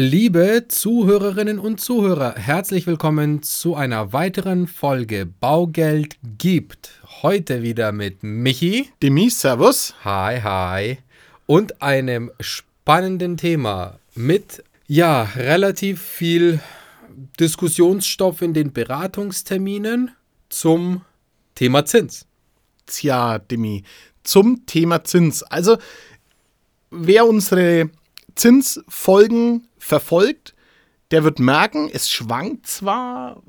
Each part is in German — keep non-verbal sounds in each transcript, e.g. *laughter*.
Liebe Zuhörerinnen und Zuhörer, herzlich willkommen zu einer weiteren Folge Baugeld gibt. Heute wieder mit Michi. Demi, Servus. Hi, hi. Und einem spannenden Thema mit, ja, relativ viel Diskussionsstoff in den Beratungsterminen zum Thema Zins. Tja, Demi, zum Thema Zins. Also, wer unsere Zinsfolgen verfolgt, der wird merken, es schwankt zwar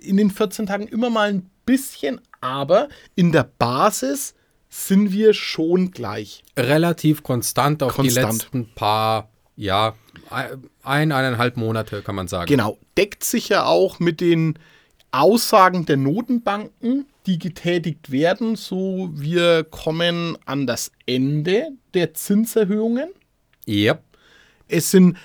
in den 14 Tagen immer mal ein bisschen, aber in der Basis sind wir schon gleich. Relativ konstant auf Konstant. die letzten paar, ja, ein, eineinhalb Monate kann man sagen. Genau, deckt sich ja auch mit den Aussagen der Notenbanken, die getätigt werden, so wir kommen an das Ende der Zinserhöhungen. Yep. Es sind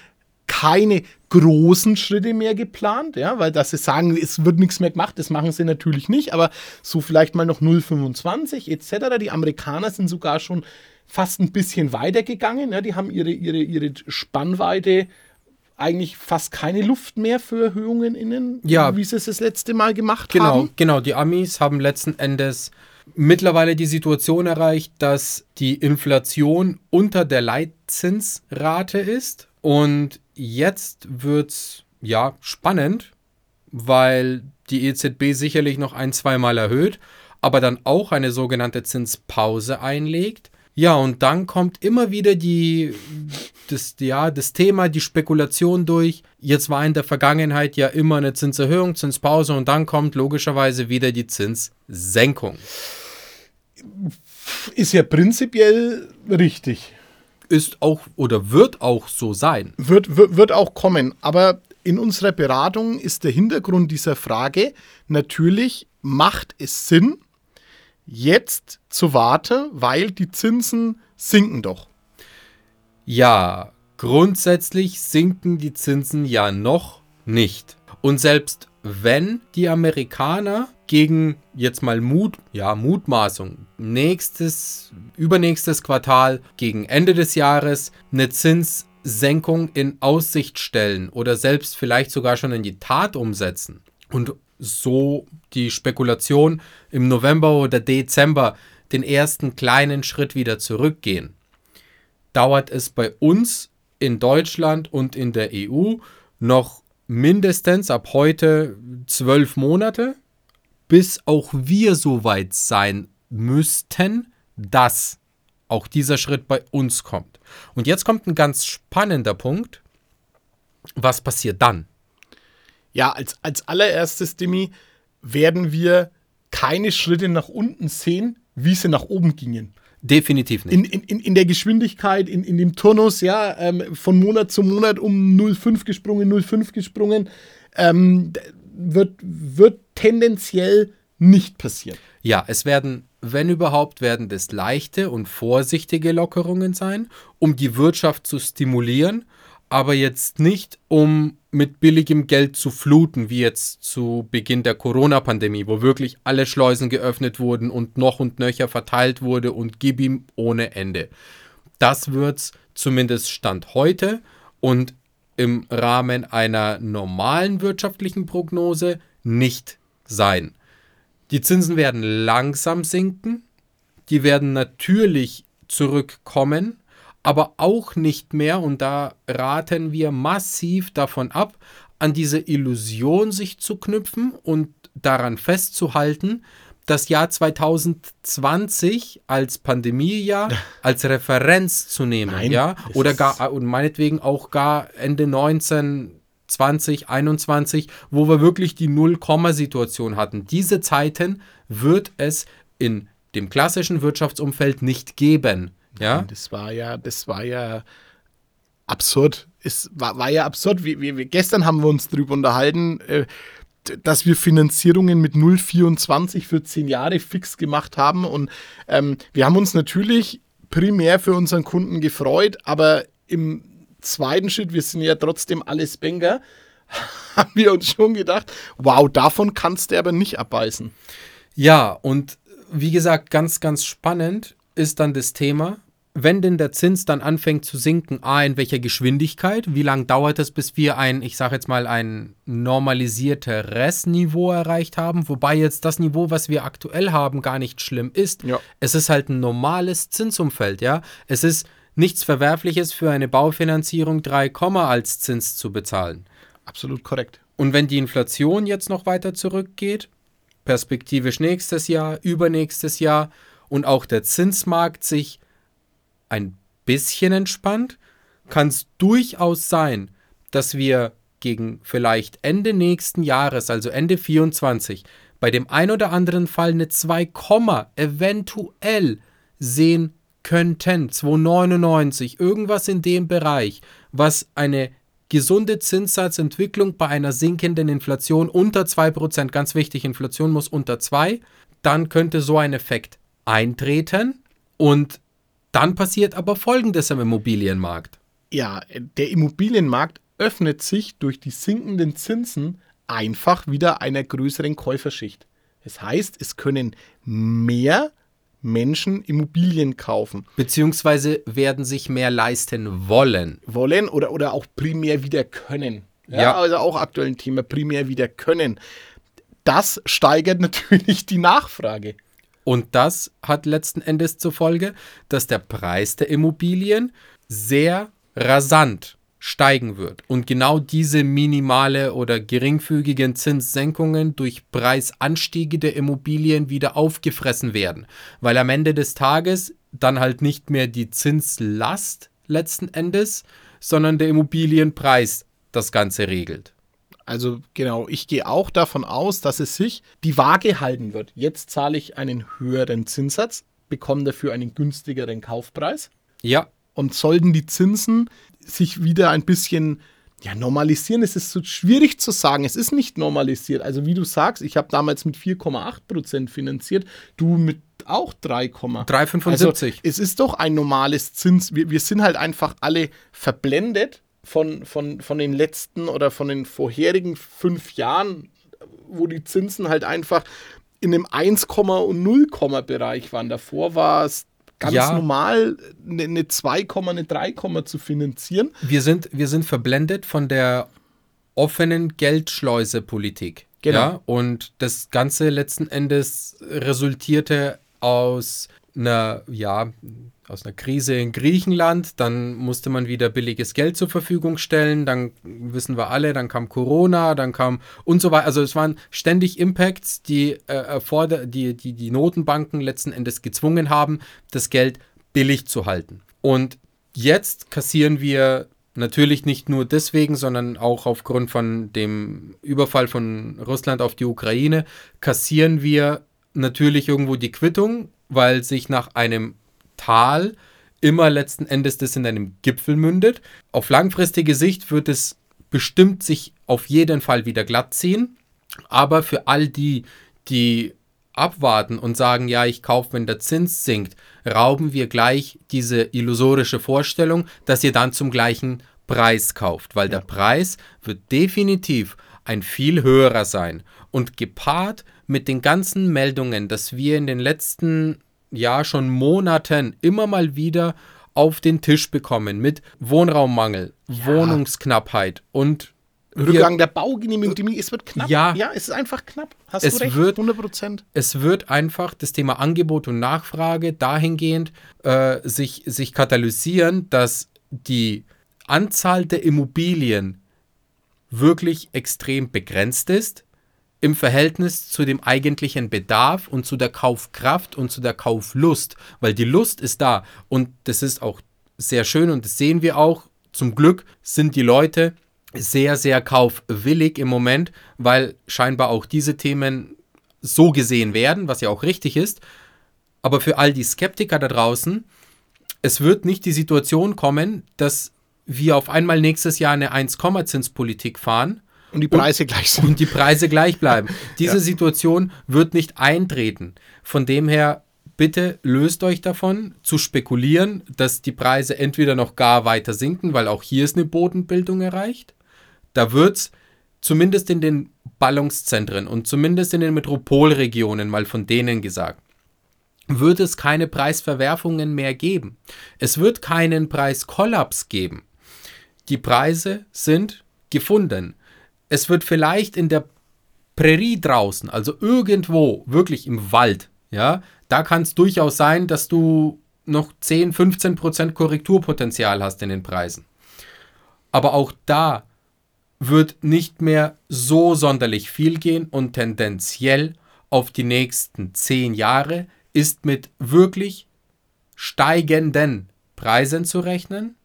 keine großen Schritte mehr geplant, ja, weil dass sie sagen, es wird nichts mehr gemacht, das machen sie natürlich nicht, aber so vielleicht mal noch 0,25 etc. Die Amerikaner sind sogar schon fast ein bisschen weiter gegangen, ja, die haben ihre, ihre, ihre Spannweite eigentlich fast keine Luft mehr für Erhöhungen innen, Ja. wie sie es das letzte Mal gemacht Genau, haben. genau. Die Amis haben letzten mittlerweile die Situation erreicht, dass die Inflation unter der Leitzinsrate ist. Und jetzt wird's ja spannend, weil die EZB sicherlich noch ein, zweimal erhöht, aber dann auch eine sogenannte Zinspause einlegt. Ja, und dann kommt immer wieder die, das, ja, das Thema, die Spekulation durch. Jetzt war in der Vergangenheit ja immer eine Zinserhöhung, Zinspause und dann kommt logischerweise wieder die Zinssenkung. Ist ja prinzipiell richtig. Ist auch oder wird auch so sein. Wird, wird, wird auch kommen. Aber in unserer Beratung ist der Hintergrund dieser Frage natürlich, macht es Sinn, jetzt zu warten, weil die Zinsen sinken doch. Ja, grundsätzlich sinken die Zinsen ja noch nicht. Und selbst wenn die Amerikaner gegen jetzt mal Mut, ja, Mutmaßung, nächstes, übernächstes Quartal, gegen Ende des Jahres eine Zinssenkung in Aussicht stellen oder selbst vielleicht sogar schon in die Tat umsetzen. Und so die Spekulation im November oder Dezember den ersten kleinen Schritt wieder zurückgehen, dauert es bei uns in Deutschland und in der EU noch mindestens ab heute zwölf Monate, bis auch wir so weit sein müssten, dass auch dieser Schritt bei uns kommt. Und jetzt kommt ein ganz spannender Punkt. Was passiert dann? Ja, als, als allererstes, Demi, werden wir keine Schritte nach unten sehen, wie sie nach oben gingen. Definitiv nicht. In, in, in, der Geschwindigkeit, in, in dem Turnus, ja, ähm, von Monat zu Monat um 0,5 gesprungen, 0,5 gesprungen, ähm, wird, wird tendenziell nicht passieren. Ja, es werden, wenn überhaupt, werden das leichte und vorsichtige Lockerungen sein, um die Wirtschaft zu stimulieren, aber jetzt nicht, um mit billigem Geld zu fluten, wie jetzt zu Beginn der Corona-Pandemie, wo wirklich alle Schleusen geöffnet wurden und noch und nöcher verteilt wurde und gib ihm ohne Ende. Das wird's zumindest Stand heute und im Rahmen einer normalen wirtschaftlichen Prognose nicht sein. Die Zinsen werden langsam sinken, die werden natürlich zurückkommen, aber auch nicht mehr, und da raten wir massiv davon ab, an diese Illusion sich zu knüpfen und daran festzuhalten, das Jahr 2020 als Pandemiejahr *laughs* als Referenz zu nehmen, Nein, ja, oder gar und meinetwegen auch gar Ende 19 20, 21, wo wir wirklich die Null-Komma-Situation hatten. Diese Zeiten wird es in dem klassischen Wirtschaftsumfeld nicht geben. Ja, Das war ja, das war ja absurd. Es war, war ja absurd. Wir, wir, gestern haben wir uns darüber unterhalten, äh, dass wir Finanzierungen mit 0,24 für 10 Jahre fix gemacht haben. Und ähm, wir haben uns natürlich primär für unseren Kunden gefreut, aber im zweiten Schritt, wir sind ja trotzdem alles Banker, *laughs* haben wir uns schon gedacht, wow, davon kannst du aber nicht abbeißen. Ja, und wie gesagt, ganz, ganz spannend ist dann das Thema, wenn denn der Zins dann anfängt zu sinken, a, in welcher Geschwindigkeit, wie lange dauert es, bis wir ein, ich sage jetzt mal, ein normalisierteres Niveau erreicht haben, wobei jetzt das Niveau, was wir aktuell haben, gar nicht schlimm ist. Ja. Es ist halt ein normales Zinsumfeld, ja. Es ist nichts Verwerfliches für eine Baufinanzierung 3, als Zins zu bezahlen. Absolut korrekt. Und wenn die Inflation jetzt noch weiter zurückgeht, perspektivisch nächstes Jahr, übernächstes Jahr und auch der Zinsmarkt sich ein bisschen entspannt, kann es durchaus sein, dass wir gegen vielleicht Ende nächsten Jahres, also Ende 24, bei dem ein oder anderen Fall eine 2, eventuell sehen könnten. 2,99, irgendwas in dem Bereich, was eine gesunde Zinssatzentwicklung bei einer sinkenden Inflation unter 2%, ganz wichtig, Inflation muss unter 2, dann könnte so ein Effekt eintreten und dann passiert aber Folgendes am Immobilienmarkt. Ja, der Immobilienmarkt öffnet sich durch die sinkenden Zinsen einfach wieder einer größeren Käuferschicht. Das heißt, es können mehr Menschen Immobilien kaufen. Beziehungsweise werden sich mehr leisten wollen. Wollen oder, oder auch primär wieder können. Ja, Ja. also auch aktuell ein Thema, primär wieder können. Das steigert *laughs* natürlich die Nachfrage. Und das hat letzten Endes zur Folge, dass der Preis der Immobilien sehr rasant steigen wird. Und genau diese minimale oder geringfügigen Zinssenkungen durch Preisanstiege der Immobilien wieder aufgefressen werden. Weil am Ende des Tages dann halt nicht mehr die Zinslast letzten Endes, sondern der Immobilienpreis das Ganze regelt. Also genau, ich gehe auch davon aus, dass es sich die Waage halten wird. Jetzt zahle ich einen höheren Zinssatz, bekomme dafür einen günstigeren Kaufpreis. Ja, Und sollten die Zinsen sich wieder ein bisschen ja, normalisieren, es ist so schwierig zu sagen. Es ist nicht normalisiert. Also wie du sagst, ich habe damals mit 4,8% finanziert, du mit auch 3, 3,75. also, es ist doch ein normales Zins. Wir, wir sind halt einfach alle verblendet von, von, von den letzten oder von den vorherigen fünf Jahren, wo die Zinsen halt einfach in einem 1, und 0, Bereich waren. Davor war es ganz Ja. normal, eine, eine 2, eine 3, zu finanzieren. Wir sind, wir sind verblendet von der offenen Geldschleuse-Politik. Genau. Ja? Und das Ganze letzten Endes resultierte aus einer, ja, aus einer Krise in Griechenland. Dann musste man wieder billiges Geld zur Verfügung stellen. Dann wissen wir alle, dann kam Corona, dann kam und so weiter. Also es waren ständig Impacts, die, äh, die, die die Notenbanken letzten Endes gezwungen haben, das Geld billig zu halten. Und jetzt kassieren wir natürlich nicht nur deswegen, sondern auch aufgrund von dem Überfall von Russland auf die Ukraine, kassieren wir natürlich irgendwo die Quittung, weil sich nach einem Tal immer letzten Endes das in einem Gipfel mündet. Auf langfristige Sicht wird es bestimmt sich auf jeden Fall wieder glatt ziehen. Aber für all die, die abwarten und sagen, ja, ich kaufe, wenn der Zins sinkt, rauben wir gleich diese illusorische Vorstellung, dass ihr dann zum gleichen Preis kauft, weil der Preis wird definitiv ein viel höherer sein. Und gepaart mit den ganzen Meldungen, dass wir in den letzten ja schon Monaten immer mal wieder auf den Tisch bekommen mit Wohnraummangel, Wohnungsknappheit und Rückgang der Baugenehmigung, die- es wird knapp. Ja. ja, es ist einfach knapp. Hast Es du recht, wird- 100 Prozent. es wird einfach das Thema Angebot und Nachfrage dahingehend äh, sich, sich katalysieren, dass die Anzahl der Immobilien wirklich extrem begrenzt ist im Verhältnis zu dem eigentlichen Bedarf und zu der Kaufkraft und zu der Kauflust, weil die Lust ist da und das ist auch sehr schön und das sehen wir auch. Zum Glück sind die Leute sehr, sehr kaufwillig im Moment, weil scheinbar auch diese Themen so gesehen werden, was ja auch richtig ist. Aber für all die Skeptiker da draußen, es wird nicht die Situation kommen, dass wir auf einmal nächstes Jahr eine 1-Zinspolitik fahren Und die Preise gleich sind. und die Preise gleich bleiben. *laughs* Diese Situation wird nicht eintreten. Von dem her, bitte löst euch davon, zu spekulieren, dass die Preise entweder noch gar weiter sinken, weil auch hier ist eine Bodenbildung erreicht. Da wird es zumindest in den Ballungszentren und zumindest in den Metropolregionen mal von denen gesagt. wird es keine Preisverwerfungen mehr geben. Es wird keinen Preiskollaps geben. Die Preise sind gefunden. Es wird vielleicht in der Prärie draußen, also irgendwo, wirklich im Wald, ja, da kann es durchaus sein, dass du noch 10, 15 Prozent Korrekturpotenzial hast in den Preisen. Aber auch da wird nicht mehr so sonderlich viel gehen und tendenziell auf die nächsten 10 Jahre ist mit wirklich steigenden Preisen zu rechnen,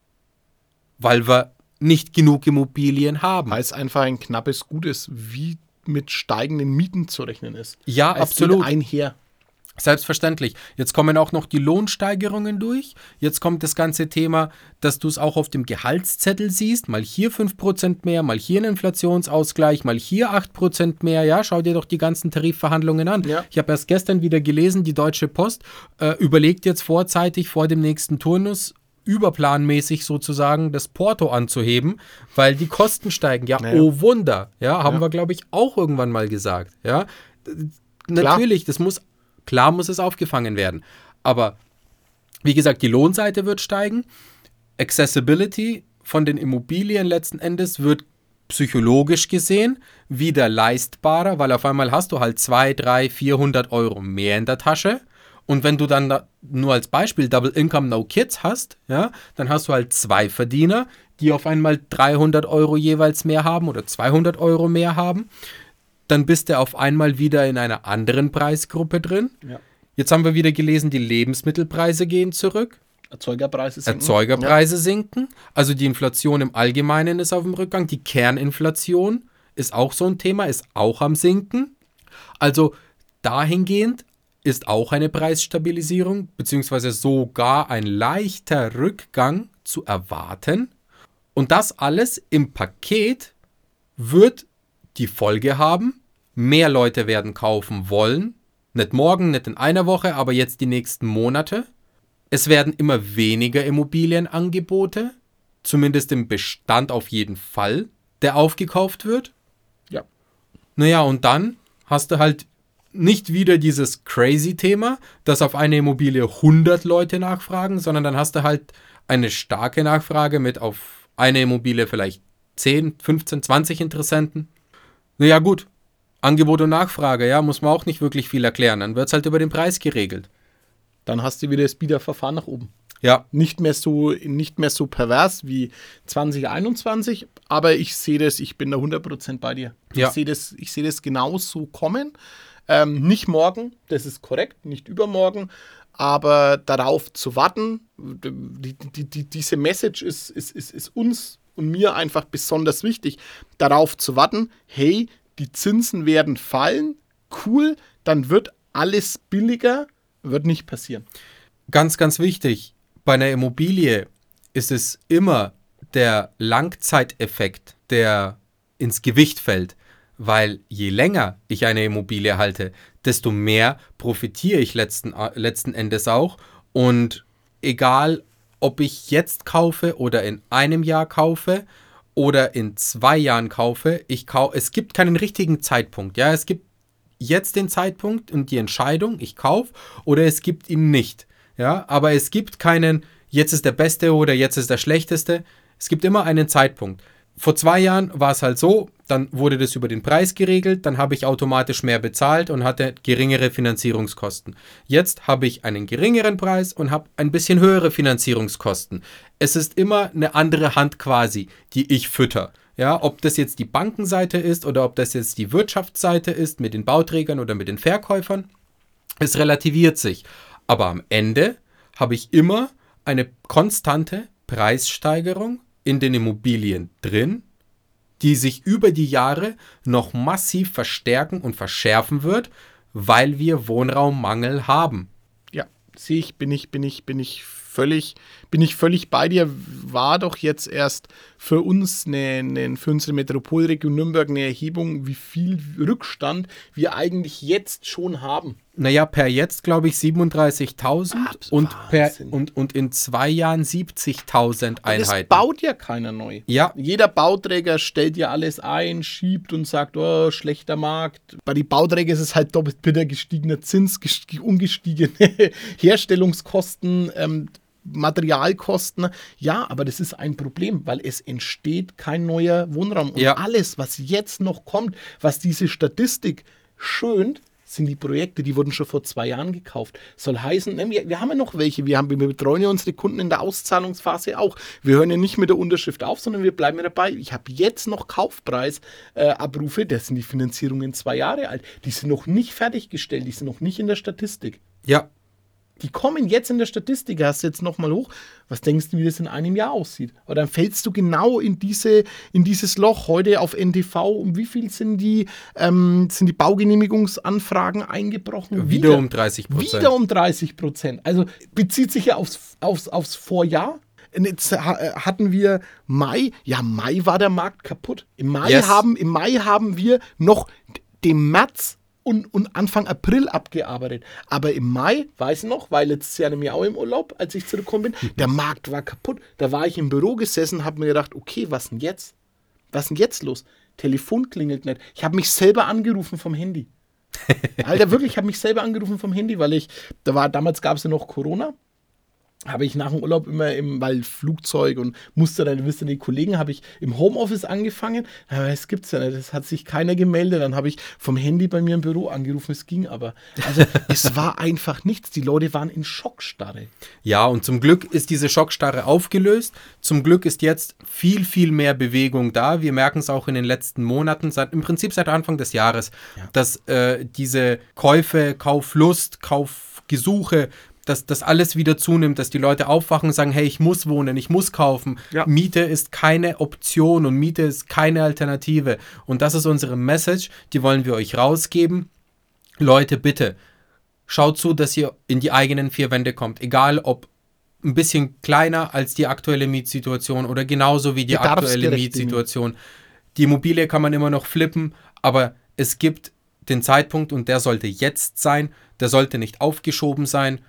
weil wir nicht genug Immobilien haben. Weil es einfach ein knappes Gut ist, wie mit steigenden Mieten zu rechnen ist. Ja, es absolut. Einher. Selbstverständlich. Jetzt kommen auch noch die Lohnsteigerungen durch. Jetzt kommt das ganze Thema, dass du es auch auf dem Gehaltszettel siehst. Mal hier 5% mehr, mal hier ein Inflationsausgleich, mal hier 8% mehr. Ja, schau dir doch die ganzen Tarifverhandlungen an. Ja. Ich habe erst gestern wieder gelesen, die Deutsche Post äh, überlegt jetzt vorzeitig vor dem nächsten Turnus überplanmäßig sozusagen das Porto anzuheben, weil die Kosten steigen. Ja, naja. oh Wunder. Ja, haben ja. wir, glaube ich, auch irgendwann mal gesagt. Ja, natürlich, das muss Klar muss es aufgefangen werden. Aber wie gesagt, die Lohnseite wird steigen. Accessibility von den Immobilien letzten Endes wird psychologisch gesehen wieder leistbarer, weil auf einmal hast du halt 2, 3, 400 Euro mehr in der Tasche. Und wenn du dann nur als Beispiel Double Income No Kids hast, ja, dann hast du halt zwei Verdiener, die auf einmal 300 Euro jeweils mehr haben oder 200 Euro mehr haben dann bist du auf einmal wieder in einer anderen Preisgruppe drin. Ja. Jetzt haben wir wieder gelesen, die Lebensmittelpreise gehen zurück. Erzeugerpreise sinken. Erzeugerpreise ja. sinken. Also die Inflation im Allgemeinen ist auf dem Rückgang. Die Kerninflation ist auch so ein Thema, ist auch am Sinken. Also dahingehend ist auch eine Preisstabilisierung beziehungsweise sogar ein leichter Rückgang zu erwarten. Und das alles im Paket wird die Folge haben, mehr Leute werden kaufen wollen. Nicht morgen, nicht in einer Woche, aber jetzt die nächsten Monate. Es werden immer weniger Immobilienangebote, zumindest im Bestand auf jeden Fall, der aufgekauft wird. Ja. Naja, und dann hast du halt nicht wieder dieses crazy Thema, dass auf eine Immobilie 100 Leute nachfragen, sondern dann hast du halt eine starke Nachfrage mit auf eine Immobilie vielleicht 10, 15, 20 Interessenten. Naja, gut. Angebot und Nachfrage, ja, muss man auch nicht wirklich viel erklären. Dann wird es halt über den Preis geregelt. Dann hast du wieder das Bieterverfahren nach oben. Ja. Nicht mehr so, nicht mehr so pervers wie 2021, aber ich sehe das, ich bin da 100% bei dir. Ja. Ich sehe das, ich das genauso kommen. Ähm, nicht morgen, das ist korrekt, nicht übermorgen, aber darauf zu warten, die, die, die, diese Message ist, ist, ist, ist uns und mir einfach besonders wichtig, darauf zu warten, hey, die Zinsen werden fallen, cool, dann wird alles billiger, wird nicht passieren. Ganz, ganz wichtig, bei einer Immobilie ist es immer der Langzeiteffekt, der ins Gewicht fällt, weil je länger ich eine Immobilie halte, desto mehr profitiere ich letzten, äh, letzten Endes auch und egal ob ich jetzt kaufe oder in einem Jahr kaufe oder in zwei Jahren kaufe. Ich kau es gibt keinen richtigen Zeitpunkt. Ja, es gibt jetzt den Zeitpunkt und die Entscheidung, ich kaufe oder es gibt ihn nicht. Ja, aber es gibt keinen, jetzt ist der beste oder jetzt ist der schlechteste. Es gibt immer einen Zeitpunkt vor zwei Jahren war es halt so, dann wurde das über den Preis geregelt, dann habe ich automatisch mehr bezahlt und hatte geringere Finanzierungskosten. Jetzt habe ich einen geringeren Preis und habe ein bisschen höhere Finanzierungskosten. Es ist immer eine andere Hand quasi, die ich fütter. Ja, ob das jetzt die Bankenseite ist oder ob das jetzt die Wirtschaftsseite ist mit den Bauträgern oder mit den Verkäufern, es relativiert sich. Aber am Ende habe ich immer eine konstante Preissteigerung in den Immobilien drin, die sich über die Jahre noch massiv verstärken und verschärfen wird, weil wir Wohnraummangel haben. Ja, sehe ich, bin ich, bin ich, bin ich völlig, bin ich völlig bei dir. War doch jetzt erst für uns, eine, eine, für unsere Metropolregion Nürnberg eine Erhebung, wie viel Rückstand wir eigentlich jetzt schon haben. Naja, per jetzt glaube ich 37.000 und, und, und in zwei Jahren 70.000 Einheiten. Das baut ja keiner neu. Ja. Jeder Bauträger stellt ja alles ein, schiebt und sagt, oh, schlechter Markt. Bei den Bauträgern ist es halt doppelt bitter gestiegener Zins, ungestiegene *laughs* Herstellungskosten. Ähm, Materialkosten. Ja, aber das ist ein Problem, weil es entsteht kein neuer Wohnraum. Und ja. alles, was jetzt noch kommt, was diese Statistik schönt, sind die Projekte, die wurden schon vor zwei Jahren gekauft. Soll heißen, ne, wir, wir haben ja noch welche, wir, haben, wir betreuen ja unsere Kunden in der Auszahlungsphase auch. Wir hören ja nicht mit der Unterschrift auf, sondern wir bleiben ja dabei. Ich habe jetzt noch Kaufpreisabrufe, äh, das sind die Finanzierungen zwei Jahre alt. Die sind noch nicht fertiggestellt, die sind noch nicht in der Statistik. Ja, die kommen jetzt in der Statistik, hast du jetzt nochmal hoch. Was denkst du, wie das in einem Jahr aussieht? Aber dann fällst du genau in, diese, in dieses Loch. Heute auf NTV, um wie viel sind die, ähm, sind die Baugenehmigungsanfragen eingebrochen? Wieder, wieder um 30 Prozent. Wieder um 30 Prozent. Also bezieht sich ja aufs, aufs, aufs Vorjahr. Jetzt äh, hatten wir Mai, ja, Mai war der Markt kaputt. Im Mai, yes. haben, im Mai haben wir noch den März und, und Anfang April abgearbeitet. Aber im Mai, weiß ich noch, weil letztes Jahr nämlich auch im Urlaub, als ich zurückgekommen bin, der Markt war kaputt. Da war ich im Büro gesessen, habe mir gedacht, okay, was denn jetzt? Was denn jetzt los? Telefon klingelt nicht. Ich habe mich selber angerufen vom Handy. *laughs* Alter, wirklich, ich habe mich selber angerufen vom Handy, weil ich, da war, damals gab es ja noch Corona habe ich nach dem Urlaub immer im, weil Flugzeug und musste dann, wisst ihr, die Kollegen, habe ich im Homeoffice angefangen. Aber es gibt's ja nicht, es hat sich keiner gemeldet. Dann habe ich vom Handy bei mir im Büro angerufen, es ging aber. Also *laughs* es war einfach nichts. Die Leute waren in Schockstarre. Ja, und zum Glück ist diese Schockstarre aufgelöst. Zum Glück ist jetzt viel, viel mehr Bewegung da. Wir merken es auch in den letzten Monaten, seit, im Prinzip seit Anfang des Jahres, ja. dass äh, diese Käufe, Kauflust, Kaufgesuche dass das alles wieder zunimmt, dass die Leute aufwachen und sagen, hey, ich muss wohnen, ich muss kaufen. Ja. Miete ist keine Option und Miete ist keine Alternative. Und das ist unsere Message, die wollen wir euch rausgeben. Leute, bitte, schaut zu, dass ihr in die eigenen vier Wände kommt. Egal ob ein bisschen kleiner als die aktuelle Mietsituation oder genauso wie die aktuelle Mietsituation. Die Immobilie kann man immer noch flippen, aber es gibt den Zeitpunkt und der sollte jetzt sein, der sollte nicht aufgeschoben sein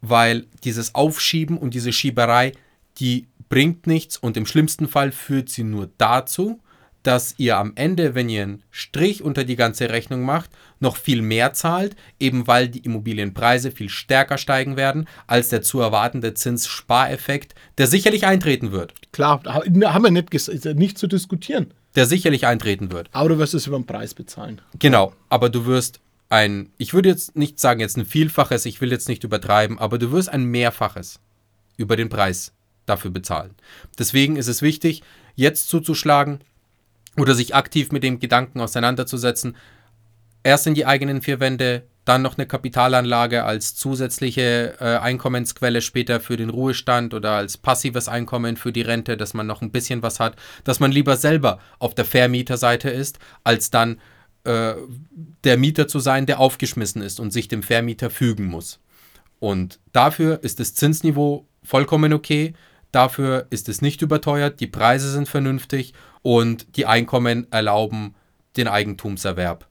weil dieses Aufschieben und diese Schieberei, die bringt nichts und im schlimmsten Fall führt sie nur dazu, dass ihr am Ende, wenn ihr einen Strich unter die ganze Rechnung macht, noch viel mehr zahlt, eben weil die Immobilienpreise viel stärker steigen werden als der zu erwartende Zinsspareffekt, der sicherlich eintreten wird. Klar, haben wir nicht, nicht zu diskutieren. Der sicherlich eintreten wird. Aber du wirst es über den Preis bezahlen. Genau, aber du wirst ein, ich würde jetzt nicht sagen jetzt ein Vielfaches, ich will jetzt nicht übertreiben, aber du wirst ein Mehrfaches über den Preis dafür bezahlen. Deswegen ist es wichtig, jetzt zuzuschlagen oder sich aktiv mit dem Gedanken auseinanderzusetzen, erst in die eigenen vier Wände, dann noch eine Kapitalanlage als zusätzliche äh, Einkommensquelle später für den Ruhestand oder als passives Einkommen für die Rente, dass man noch ein bisschen was hat, dass man lieber selber auf der Vermieterseite ist, als dann äh, der Mieter zu sein, der aufgeschmissen ist und sich dem Vermieter fügen muss. Und dafür ist das Zinsniveau vollkommen okay. Dafür ist es nicht überteuert, die Preise sind vernünftig und die Einkommen erlauben den Eigentumserwerb.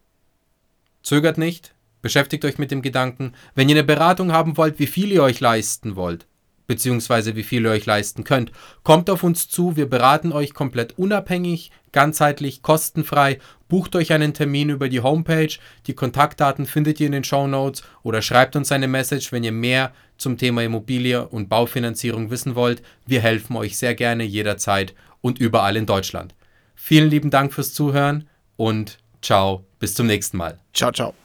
Zögert nicht, beschäftigt euch mit dem Gedanken, wenn ihr eine Beratung haben wollt, wie viel ihr euch leisten wollt, beziehungsweise wie viel ihr euch leisten könnt. Kommt auf uns zu, wir beraten euch komplett unabhängig, ganzheitlich, kostenfrei. Bucht euch einen Termin über die Homepage. Die Kontaktdaten findet ihr in den Show Notes oder schreibt uns eine Message, wenn ihr mehr zum Thema Immobilie und Baufinanzierung wissen wollt. Wir helfen euch sehr gerne jederzeit und überall in Deutschland. Vielen lieben Dank fürs Zuhören und ciao, bis zum nächsten Mal. Ciao, ciao.